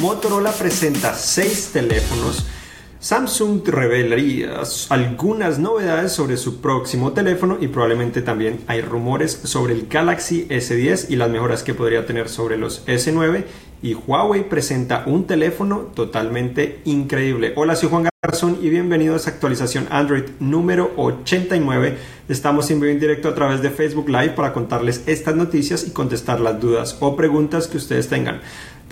Motorola presenta seis teléfonos. Samsung revelaría algunas novedades sobre su próximo teléfono y probablemente también hay rumores sobre el Galaxy S10 y las mejoras que podría tener sobre los S9 y Huawei presenta un teléfono totalmente increíble. Hola, soy Juan Garzón y bienvenidos a actualización Android número 89. Estamos en vivo en directo a través de Facebook Live para contarles estas noticias y contestar las dudas o preguntas que ustedes tengan.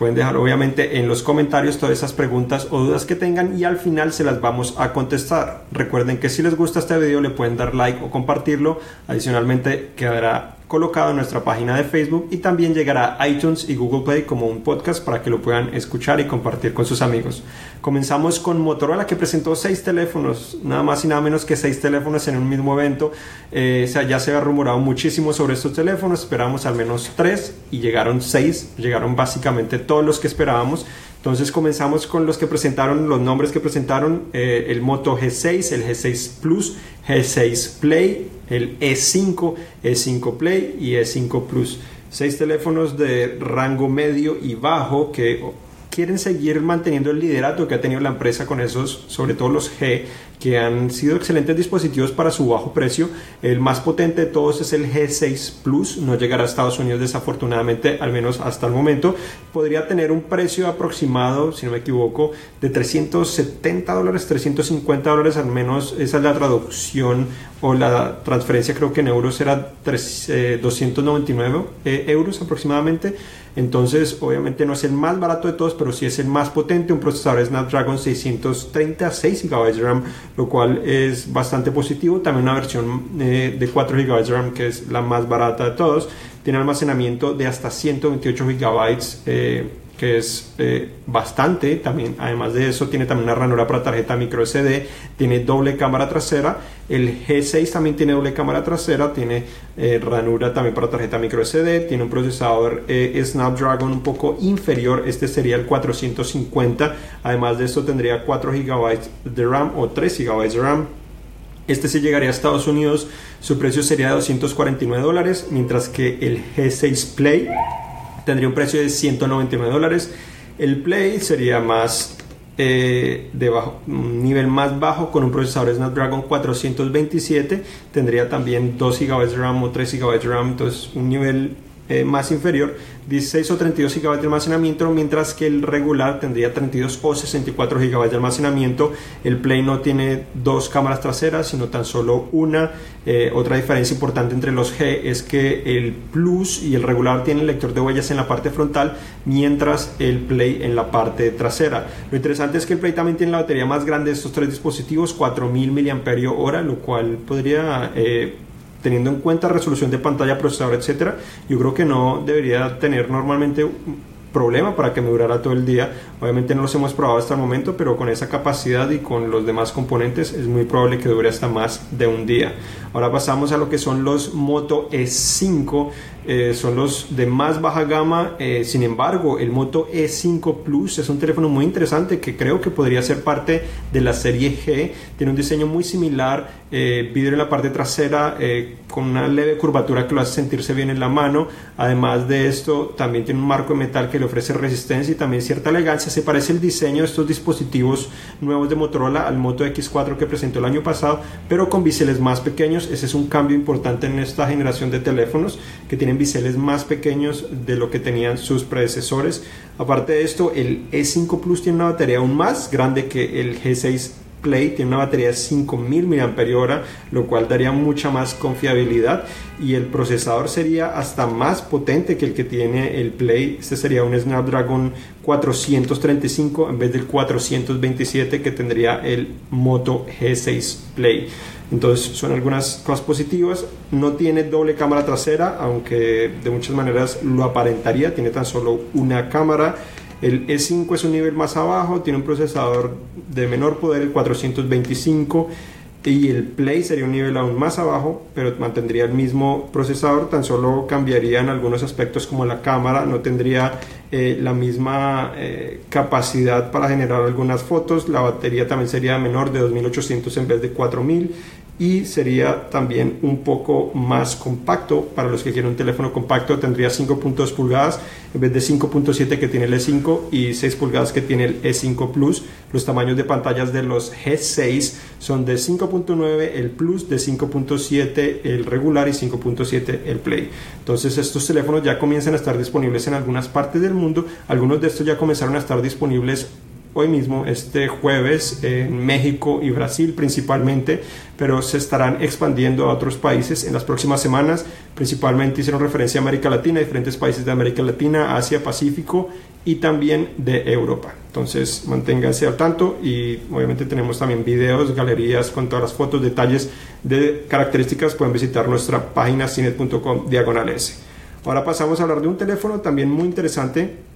Pueden dejar obviamente en los comentarios todas esas preguntas o dudas que tengan y al final se las vamos a contestar. Recuerden que si les gusta este video le pueden dar like o compartirlo. Adicionalmente quedará colocado en nuestra página de Facebook y también llegará a iTunes y Google Play como un podcast para que lo puedan escuchar y compartir con sus amigos. Comenzamos con Motorola que presentó seis teléfonos, nada más y nada menos que seis teléfonos en un mismo evento. Eh, o sea, ya se ha rumorado muchísimo sobre estos teléfonos, esperamos al menos tres y llegaron seis, llegaron básicamente todos los que esperábamos. Entonces comenzamos con los que presentaron, los nombres que presentaron, eh, el Moto G6, el G6 Plus, G6 Play, el E5, E5 Play y E5 Plus. Seis teléfonos de rango medio y bajo que quieren seguir manteniendo el liderato que ha tenido la empresa con esos, sobre todo los G, que han sido excelentes dispositivos para su bajo precio. El más potente de todos es el G6 Plus, no llegará a Estados Unidos desafortunadamente, al menos hasta el momento. Podría tener un precio aproximado, si no me equivoco, de 370 dólares, 350 dólares al menos, esa es la traducción o la transferencia creo que en euros era 299 eh, eh, euros aproximadamente. Entonces, obviamente no es el más barato de todos, pero sí es el más potente. Un procesador Snapdragon 630, 6 GB de RAM, lo cual es bastante positivo. También una versión eh, de 4 GB de RAM, que es la más barata de todos. Tiene almacenamiento de hasta 128 GB. Que es eh, bastante. También, además de eso, tiene también una ranura para tarjeta micro SD, tiene doble cámara trasera. El G6 también tiene doble cámara trasera, tiene eh, ranura también para tarjeta micro SD, tiene un procesador eh, Snapdragon un poco inferior, este sería el 450. Además de esto, tendría 4 GB de RAM o 3 GB de RAM. Este se llegaría a Estados Unidos, su precio sería de 249 dólares, mientras que el G6 Play tendría un precio de 199 dólares. El Play sería más eh, de bajo, un nivel más bajo con un procesador Snapdragon 427. Tendría también 2 GB de RAM o 3 GB de RAM, entonces un nivel eh, más inferior, 16 o 32 GB de almacenamiento, mientras que el regular tendría 32 o 64 GB de almacenamiento. El Play no tiene dos cámaras traseras, sino tan solo una. Eh, otra diferencia importante entre los G es que el Plus y el regular tienen lector de huellas en la parte frontal, mientras el Play en la parte trasera. Lo interesante es que el Play también tiene la batería más grande de estos tres dispositivos, 4000 mAh, lo cual podría eh, teniendo en cuenta resolución de pantalla, procesador, etcétera, yo creo que no debería tener normalmente problema para que me durara todo el día. Obviamente no los hemos probado hasta el momento, pero con esa capacidad y con los demás componentes es muy probable que dure hasta más de un día. Ahora pasamos a lo que son los Moto E5. Eh, son los de más baja gama. Eh, sin embargo, el Moto E5 Plus es un teléfono muy interesante que creo que podría ser parte de la serie G. Tiene un diseño muy similar, eh, vidrio en la parte trasera con una leve curvatura que lo hace sentirse bien en la mano. Además de esto, también tiene un marco de metal que le ofrece resistencia y también cierta elegancia. Se parece el diseño de estos dispositivos nuevos de Motorola al Moto X4 que presentó el año pasado, pero con biseles más pequeños. Ese es un cambio importante en esta generación de teléfonos que tienen biseles más pequeños de lo que tenían sus predecesores. Aparte de esto, el E5 Plus tiene una batería aún más grande que el G6 Play tiene una batería de 5000 mAh, lo cual daría mucha más confiabilidad y el procesador sería hasta más potente que el que tiene el Play. Este sería un Snapdragon 435 en vez del 427 que tendría el Moto G6 Play. Entonces son algunas cosas positivas. No tiene doble cámara trasera, aunque de muchas maneras lo aparentaría. Tiene tan solo una cámara. El E5 es un nivel más abajo, tiene un procesador de menor poder, el 425 y el Play sería un nivel aún más abajo, pero mantendría el mismo procesador, tan solo cambiarían algunos aspectos como la cámara, no tendría eh, la misma eh, capacidad para generar algunas fotos, la batería también sería menor de 2800 en vez de 4000 y sería también un poco más compacto. Para los que quieren un teléfono compacto tendría 5.2 pulgadas en vez de 5.7 que tiene el E5 y 6 pulgadas que tiene el E5 Plus. Los tamaños de pantallas de los G6 son de 5.9 el Plus, de 5.7 el regular y 5.7 el Play. Entonces estos teléfonos ya comienzan a estar disponibles en algunas partes del mundo. Algunos de estos ya comenzaron a estar disponibles hoy mismo, este jueves, en México y Brasil principalmente, pero se estarán expandiendo a otros países en las próximas semanas. Principalmente hicieron referencia a América Latina, diferentes países de América Latina, Asia, Pacífico y también de Europa. Entonces manténganse al tanto y obviamente tenemos también videos, galerías con todas las fotos, detalles de características. Pueden visitar nuestra página cinet.com diagonal Ahora pasamos a hablar de un teléfono también muy interesante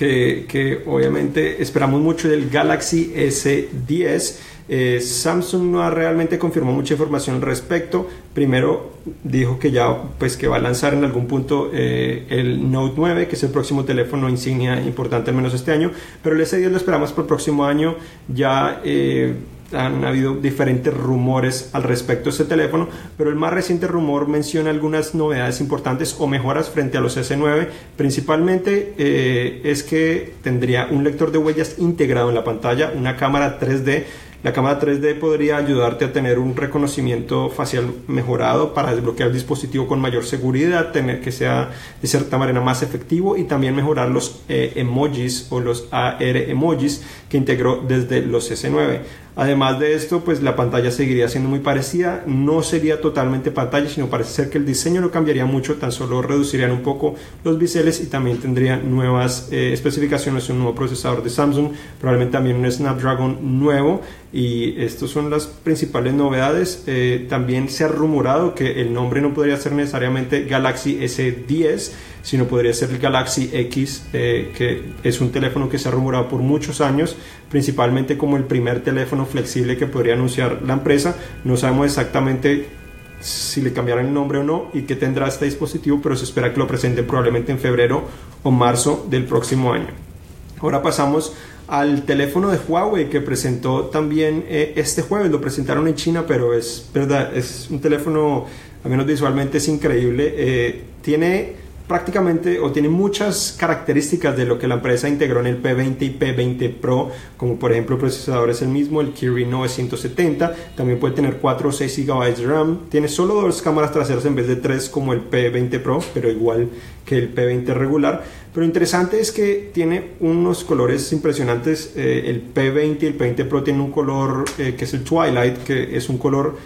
que, obviamente esperamos mucho del Galaxy S10. Eh, Samsung no ha realmente confirmado mucha información al respecto. Primero dijo que ya pues que va a lanzar en algún punto eh, el Note 9, que es el próximo teléfono insignia importante al menos este año, pero el S10 lo esperamos por el próximo año. Ya eh, han habido diferentes rumores al respecto de este teléfono, pero el más reciente rumor menciona algunas novedades importantes o mejoras frente a los S9. Principalmente eh, es que tendría un lector de huellas integrado en la pantalla, una cámara 3D la cámara 3D podría ayudarte a tener un reconocimiento facial mejorado para desbloquear el dispositivo con mayor seguridad, tener que sea de cierta manera más efectivo y también mejorar los eh, emojis o los AR emojis que integró desde los S9. Además de esto, pues la pantalla seguiría siendo muy parecida, no sería totalmente pantalla, sino parece ser que el diseño no cambiaría mucho, tan solo reducirían un poco los biseles y también tendría nuevas eh, especificaciones, un nuevo procesador de Samsung, probablemente también un Snapdragon nuevo y estas son las principales novedades. Eh, también se ha rumorado que el nombre no podría ser necesariamente Galaxy S10, sino podría ser el Galaxy X, eh, que es un teléfono que se ha rumorado por muchos años, principalmente como el primer teléfono flexible que podría anunciar la empresa. No sabemos exactamente si le cambiarán el nombre o no y qué tendrá este dispositivo, pero se espera que lo presenten probablemente en febrero o marzo del próximo año. Ahora pasamos al teléfono de Huawei que presentó también eh, este jueves. Lo presentaron en China, pero es verdad, es un teléfono, al menos visualmente, es increíble. Eh, tiene prácticamente o tiene muchas características de lo que la empresa integró en el P20 y P20 Pro, como por ejemplo el procesador es el mismo, el Kirin 970, también puede tener 4 o 6 GB de RAM, tiene solo dos cámaras traseras en vez de tres como el P20 Pro, pero igual que el P20 regular. Pero interesante es que tiene unos colores impresionantes, eh, el P20 y el P20 Pro tienen un color eh, que es el Twilight, que es un color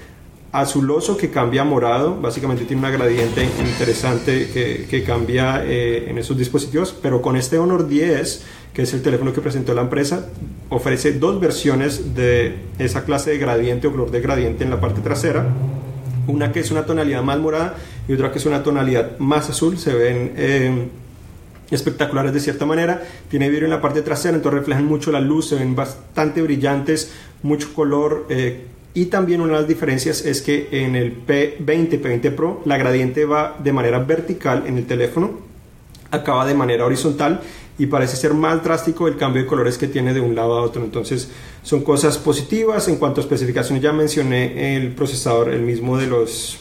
azuloso que cambia a morado, básicamente tiene una gradiente interesante que, cambia eh, en esos dispositivos, pero con este Honor 10, que es el teléfono que presentó la empresa, ofrece dos versiones de esa clase de gradiente o color de gradiente en la parte trasera, una que es una tonalidad más morada y otra que es una tonalidad más azul, se ven... Eh, espectaculares de cierta manera. Tiene vidrio en la parte trasera, entonces reflejan mucho la luz, se ven bastante brillantes, mucho color, eh, y también una de las diferencias es que en el P20, P20 Pro, la gradiente va de manera vertical en el teléfono, acaba de manera horizontal y parece ser más drástico el cambio de colores que tiene de un lado a otro. Entonces son cosas positivas. En cuanto a especificaciones ya mencioné el procesador, el mismo de los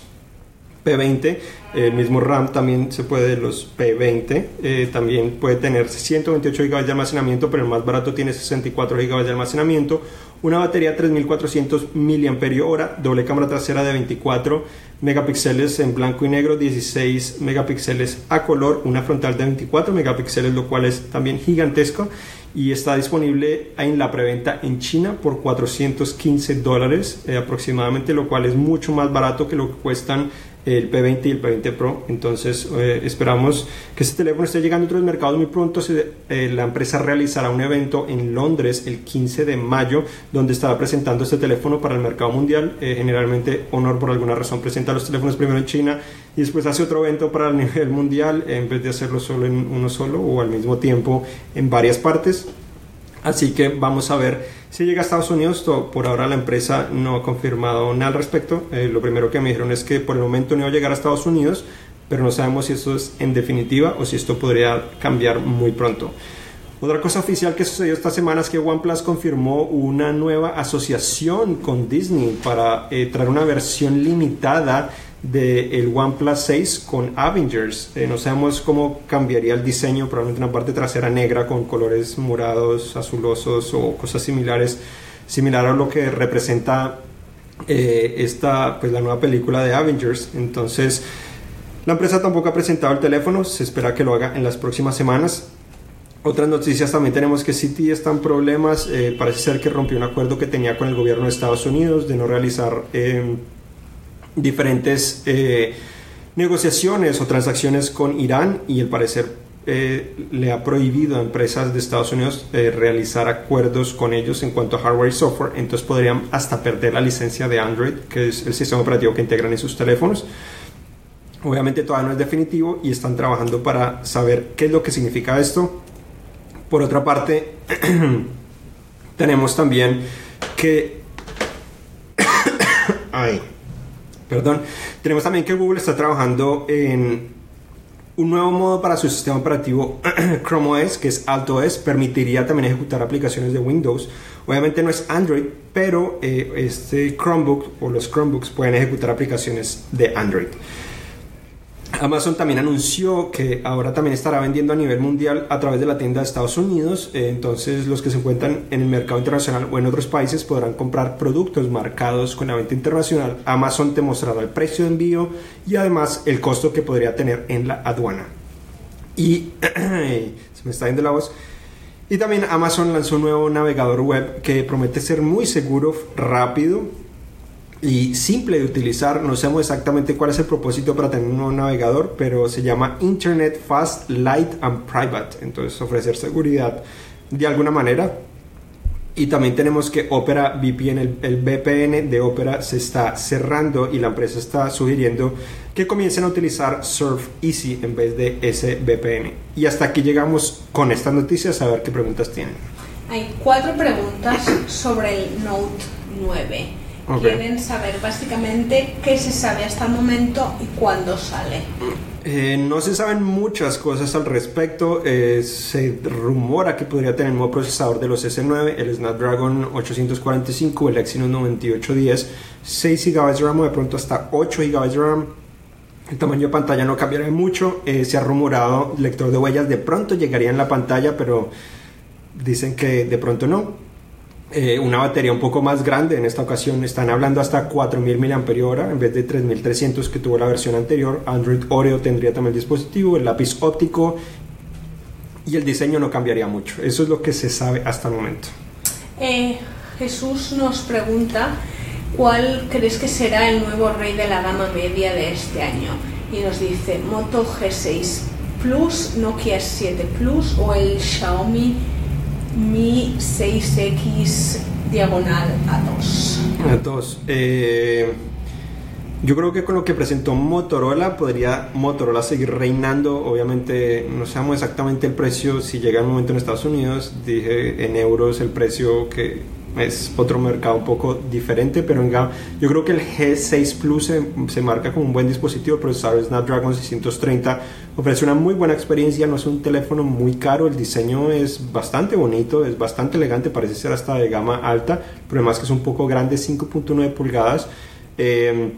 P20, el mismo RAM también se puede de los P20, eh, también puede tener 128 GB de almacenamiento, pero el más barato tiene 64 GB de almacenamiento, una batería 3400 mAh, doble cámara trasera de 24 megapíxeles en blanco y negro, 16 megapíxeles a color, una frontal de 24 megapíxeles, lo cual es también gigantesco y está disponible en la preventa en China por 415 dólares eh, aproximadamente, lo cual es mucho más barato que lo que cuestan el P20 y el P20 Pro. Entonces eh, esperamos que este teléfono esté llegando a otros mercados muy pronto. Eh, la empresa realizará un evento en Londres el 15 de mayo donde estará presentando este teléfono para el mercado mundial. Eh, generalmente Honor por alguna razón presenta los teléfonos primero en China y después hace otro evento para el nivel mundial en vez de hacerlo solo en uno solo o al mismo tiempo en varias partes. Así que vamos a ver si llega a Estados Unidos. Por ahora la empresa no ha confirmado nada al respecto. Eh, lo primero que me dijeron es que por el momento no va a llegar a Estados Unidos, pero no sabemos si esto es en definitiva o si esto podría cambiar muy pronto. Otra cosa oficial que sucedió esta semana es que OnePlus confirmó una nueva asociación con Disney para eh, traer una versión limitada del OnePlus 6 con Avengers. Eh, no sabemos cómo cambiaría el diseño, probablemente una parte trasera negra con colores morados, azulosos o cosas similares, similar a lo que representa eh, esta, pues la nueva película de Avengers. Entonces, la empresa tampoco ha presentado el teléfono, se espera que lo haga en las próximas semanas. Otras noticias también tenemos que Citi está en problemas, eh, parece ser que rompió un acuerdo que tenía con el gobierno de Estados Unidos de no realizar eh, diferentes negociaciones o transacciones con Irán y al parecer eh, le ha prohibido a empresas de Estados Unidos eh, realizar acuerdos con ellos en cuanto a hardware y software, entonces podrían hasta perder la licencia de Android, que es el sistema operativo que integran en sus teléfonos. Obviamente todavía no es definitivo y están trabajando para saber qué es lo que significa esto. Por otra parte, tenemos también que... Ay, perdón. Tenemos también que Google está trabajando en un nuevo modo para su sistema operativo Chrome OS, que es AltOS, permitiría también ejecutar aplicaciones de Windows. Obviamente no es Android, pero eh, este Chromebook o los Chromebooks pueden ejecutar aplicaciones de Android. Amazon también anunció que ahora también estará vendiendo a nivel mundial a través de la tienda de Estados Unidos. Eh, entonces los que se encuentran en el mercado internacional o en otros países podrán comprar productos marcados con la venta internacional. Amazon te mostrará el precio de envío y además el costo que podría tener en la aduana. Y se me está yendo la voz. Y también Amazon lanzó un nuevo navegador web que promete ser muy seguro, rápido y simple de utilizar. No sabemos exactamente cuál es el propósito para tener un nuevo navegador, pero se llama Internet Fast, Light and Private. Entonces ofrecer seguridad de alguna manera. Y también tenemos que Opera VPN, el, el, VPN de Opera se está cerrando y la empresa está sugiriendo que comiencen a utilizar Surf Easy en vez de ese VPN. Y hasta aquí llegamos con estas noticias a ver qué preguntas tienen. Hay cuatro preguntas sobre el Note 9. Quieren saber básicamente qué se sabe hasta el momento y cuándo sale. Eh, no se saben muchas cosas al respecto. Eh, se rumora que podría tener un nuevo procesador de los S9, el Snapdragon 845, el Exynos 9810, 6 GB de RAM o de pronto hasta 8 GB de RAM. El tamaño de pantalla no cambiará mucho. Eh, se ha rumorado lector de huellas de pronto llegaría en la pantalla, pero dicen que de pronto no. Eh, una batería un poco más grande. En esta ocasión están hablando hasta 4000 mAh en vez de 3300 que tuvo la versión anterior. Android Oreo tendría también el dispositivo, el lápiz óptico y el diseño no cambiaría mucho. Eso es lo que se sabe hasta el momento. Eh, Jesús nos pregunta cuál crees que será el nuevo rey de la gama media de este año. Y nos dice Moto G6 Plus, Nokia 7 Plus o el Xiaomi mi 6X diagonal a 2. A 2. Eh, yo creo que con lo que presentó Motorola podría Motorola seguir reinando. Obviamente no sabemos exactamente el precio. Si llega el momento en Estados Unidos, dije en euros el precio que es otro mercado un poco diferente, pero en yo creo que el G6 Plus se, marca como un buen dispositivo, el procesador Snapdragon 630 ofrece una muy buena experiencia, no es un teléfono muy caro, el diseño es bastante bonito, es bastante elegante, parece ser hasta de gama alta, pero además que es un poco grande, 5.9 pulgadas. Em,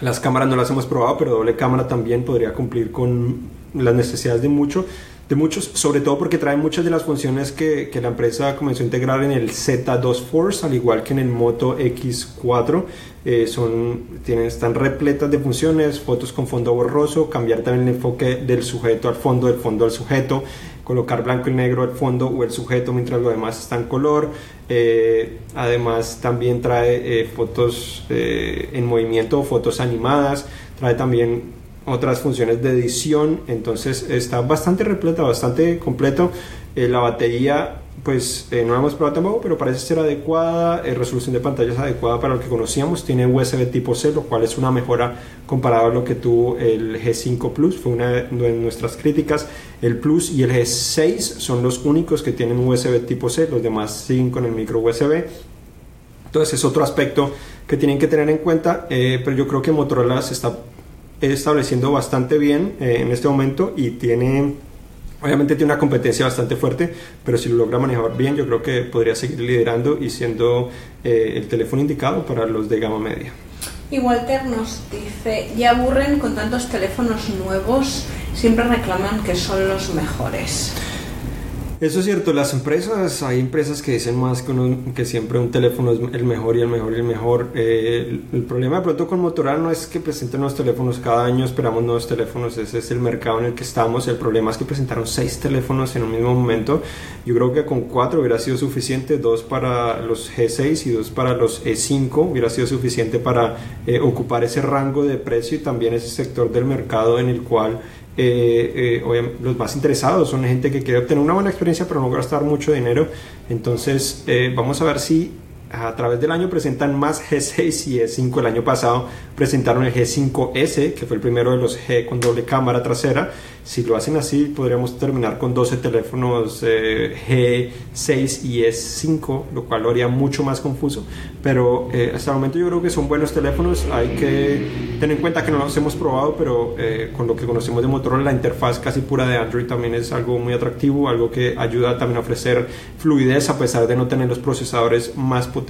las cámaras no las hemos probado, pero doble cámara también podría cumplir con las necesidades de mucho de muchos, sobre todo porque trae muchas de las funciones que, que, la empresa comenzó a integrar en el Z2 Force, al igual que en el Moto X4. Eh, son, tienen, están repletas de funciones, fotos con fondo borroso, cambiar también el enfoque del sujeto al fondo, del fondo al sujeto, colocar blanco y negro al fondo o el sujeto mientras lo demás está en color. Eh, además también trae eh, fotos en movimiento, fotos animadas, trae también otras funciones de edición, entonces está bastante repleta, bastante completo. Eh, la batería, pues eh, no la hemos probado tampoco, pero parece ser adecuada, eh, resolución de pantalla es adecuada para lo que conocíamos, tiene USB tipo C, lo cual es una mejora comparado a lo que tuvo el G5 Plus, fue una de nuestras críticas. El Plus y el G6 son los únicos que tienen USB tipo C, los demás siguen con el micro USB. Entonces es otro aspecto que tienen que tener en cuenta, pero yo creo que Motorola se está estableciendo bastante bien eh, en este momento y tiene Obviamente tiene una competencia bastante fuerte, pero si lo logra manejar bien, yo creo que podría seguir liderando y siendo eh, el teléfono indicado para los de gama media. Y Walter nos dice, ya aburren con tantos teléfonos nuevos, siempre reclaman que son los mejores. Eso es cierto, las empresas, hay empresas que dicen más que, que siempre un teléfono es el mejor y el mejor y el mejor. Eh, el, problema de pronto con Motorola no es que presenten nuevos teléfonos cada año, esperamos nuevos teléfonos, ese es el mercado en el que estamos. El problema es que presentaron seis teléfonos en un mismo momento. Yo creo que con cuatro hubiera sido suficiente, dos para los G6 y dos para los E5, hubiera sido suficiente para eh, ocupar ese rango de precio y también ese sector del mercado en el cual eh, eh los más interesados son gente que quiere obtener una buena experiencia pero no gastar mucho dinero. Entonces eh, vamos a ver si a través del año presentan más G6 y E5. El año pasado presentaron el G5S, que fue el primero de los G con doble cámara trasera. Si lo hacen así, podríamos terminar con 12 teléfonos eh, G6 y S5, lo cual lo haría mucho más confuso. Pero eh, hasta el momento yo creo que son buenos teléfonos. Hay que tener en cuenta que no los hemos probado, pero eh, con lo que conocemos de Motorola, la interfaz casi pura de Android también es algo muy atractivo, algo que ayuda también a ofrecer fluidez a pesar de no tener los procesadores más potentes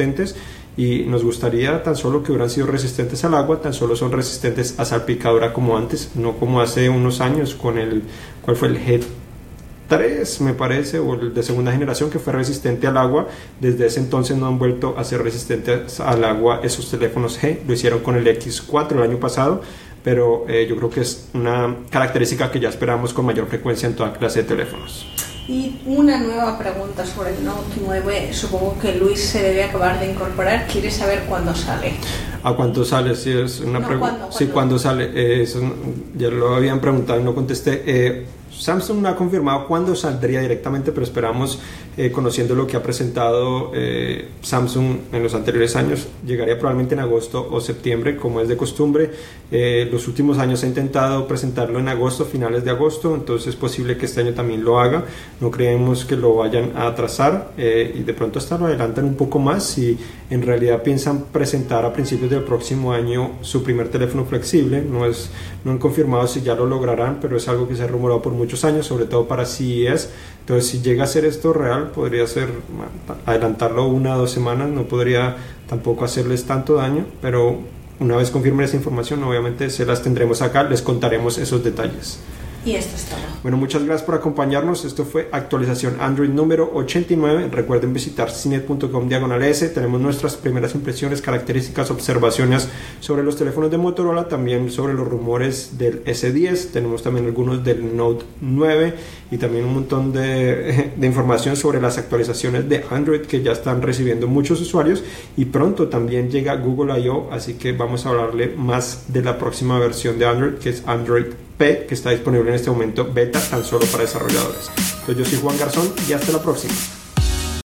y nos gustaría tan solo que hubieran sido resistentes al agua, tan solo son resistentes a salpicadura como antes, no como hace unos años con el, ¿cuál fue el G3 me parece, o el de segunda generación que fue resistente al agua, desde ese entonces no han vuelto a ser resistentes al agua esos teléfonos G, lo hicieron con el X4 el año pasado, pero eh, yo creo que es una característica que ya esperamos con mayor frecuencia en toda clase de teléfonos. Y una nueva pregunta sobre el Note 9, supongo que Luis se debe acabar de incorporar, quiere saber cuándo sale. ¿A cuánto sale? Si es una pregunta. Sí, ¿cuándo sale? Eh, ya lo habían preguntado y no contesté. Eh, Samsung no ha confirmado cuándo saldría directamente, pero esperamos, eh, conociendo lo que ha presentado eh, Samsung en los anteriores años, llegaría probablemente en agosto o septiembre, como es de costumbre. Eh, los últimos años ha intentado presentarlo en agosto, finales de agosto, entonces es posible que este año también lo haga. No creemos que lo vayan a atrasar y de pronto hasta lo adelantan un poco más si en realidad piensan presentar a principios del próximo año su primer teléfono flexible. No, es, no han confirmado si ya lo lograrán, pero es algo que se ha rumorado por mucho años, sobre todo para CES. Entonces, si llega a ser esto real, podría ser adelantarlo una o dos semanas, no podría tampoco hacerles tanto daño, pero una vez confirmen esa información, obviamente se las tendremos acá, les contaremos esos detalles. Y esto es todo. Bueno, muchas gracias por acompañarnos. Esto fue actualización Android número 89. Recuerden visitar cinet.com diagonal S. Tenemos nuestras primeras impresiones, características, observaciones sobre los teléfonos de Motorola, también sobre los rumores del S10. Tenemos también algunos del Note 9 y también un montón de, de información sobre las actualizaciones de Android que ya están recibiendo muchos usuarios y pronto también llega Google I.O. Así que vamos a hablarle más de la próxima versión de Android que es Android que está disponible en este momento beta tan solo para desarrolladores. Entonces yo soy Juan Garzón y hasta la próxima.